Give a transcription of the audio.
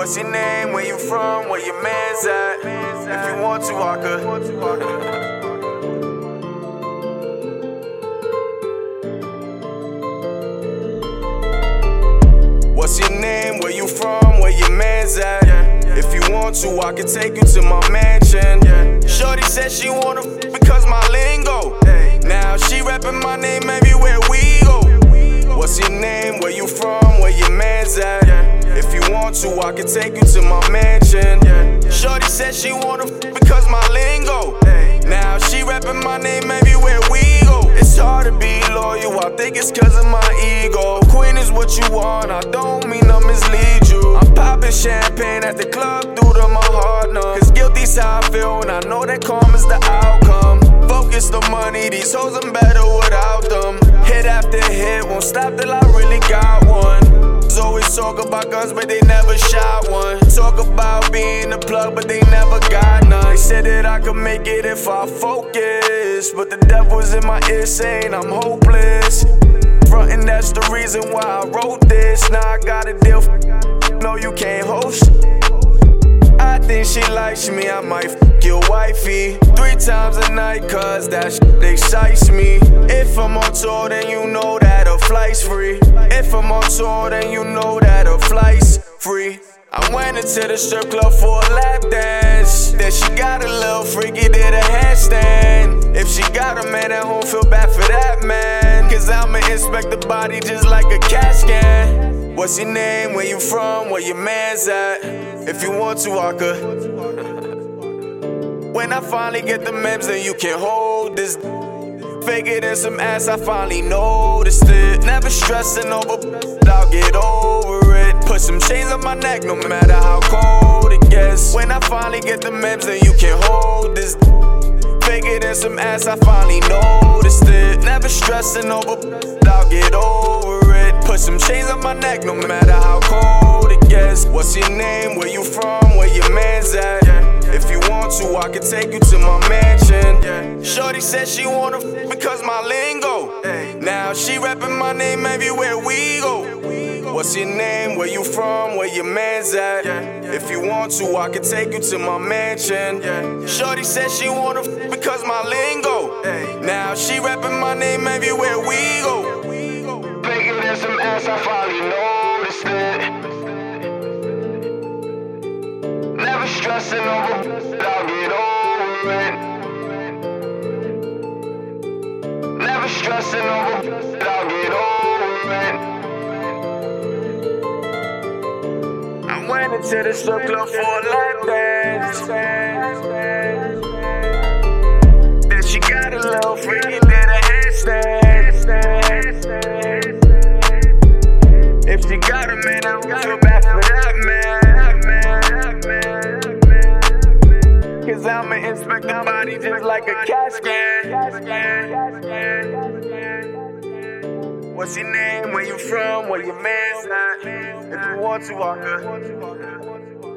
What's your name? Where you from? Where your man's at? If you want to, I could. What's your name? Where you from? Where your man's at? If you want to, I can take you to my mansion. Shorty said she wanna because my lingo. Now she rapping my name I can take you to my mansion. Shorty said she wanna f- because my lingo. Now she rapping my name everywhere we go. It's hard to be loyal, I think it's cause of my ego. Queen is what you want, I don't mean to mislead you. I'm popping champagne at the club due to my heart numb. Cause guilty's how I feel, and I know that calm is the outcome. Focus the money, these hoes I'm better without them. Hit after hit, won't stop till I really got talk about guns, but they never shot one. Talk about being a plug, but they never got none. They said that I could make it if I focus, but the devil's in my ear saying I'm hopeless. Frontin', that's the reason why I wrote this. Now I got a deal. No, you can't host. I think she likes me, I might f your wifey three times a night, cause that shit excites me. If I'm on tour, then you know that a flight's free. If I'm on tour, then you know flight's free. I went into the strip club for a lap dance. Then she got a little freaky, did a handstand. If she got a man at home, feel bad for that man. Cause I'ma inspect the body just like a CAT scan. What's your name? Where you from? Where your man's at? If you want to, I could. When I finally get the memes, then you can hold this. It in some ass, I finally noticed it. Never stressing over, I'll get it. Put some chains on my neck, no matter how cold it gets. When I finally get the memes, then you can hold this. It in some ass, I finally noticed it. Never stressing over, I'll get over it. Put some chains on my neck, no matter how cold it gets. What's your name? Where you from? Where your man's at? If you want to, I can take you to my mansion. Shorty said she wanna because What's your name? Where you from? Where your man's at? If you want to, I can take you to my mansion. Shorty said she wanna f- because my lingo. Now she rapping my name everywhere we go. Bigger than some ass, I finally noticed it. Never stressing over, I'll get over it. Never stressing over, I'll get over it. Went into the strip club for a lap dance. Then she got a little freaky, did a handstand. If she got a man, I don't feel bad for that man. Cause I'ma inspect the body just like a CAT scan. What's your name? Where you from? Where your man's at? If you want to, I could.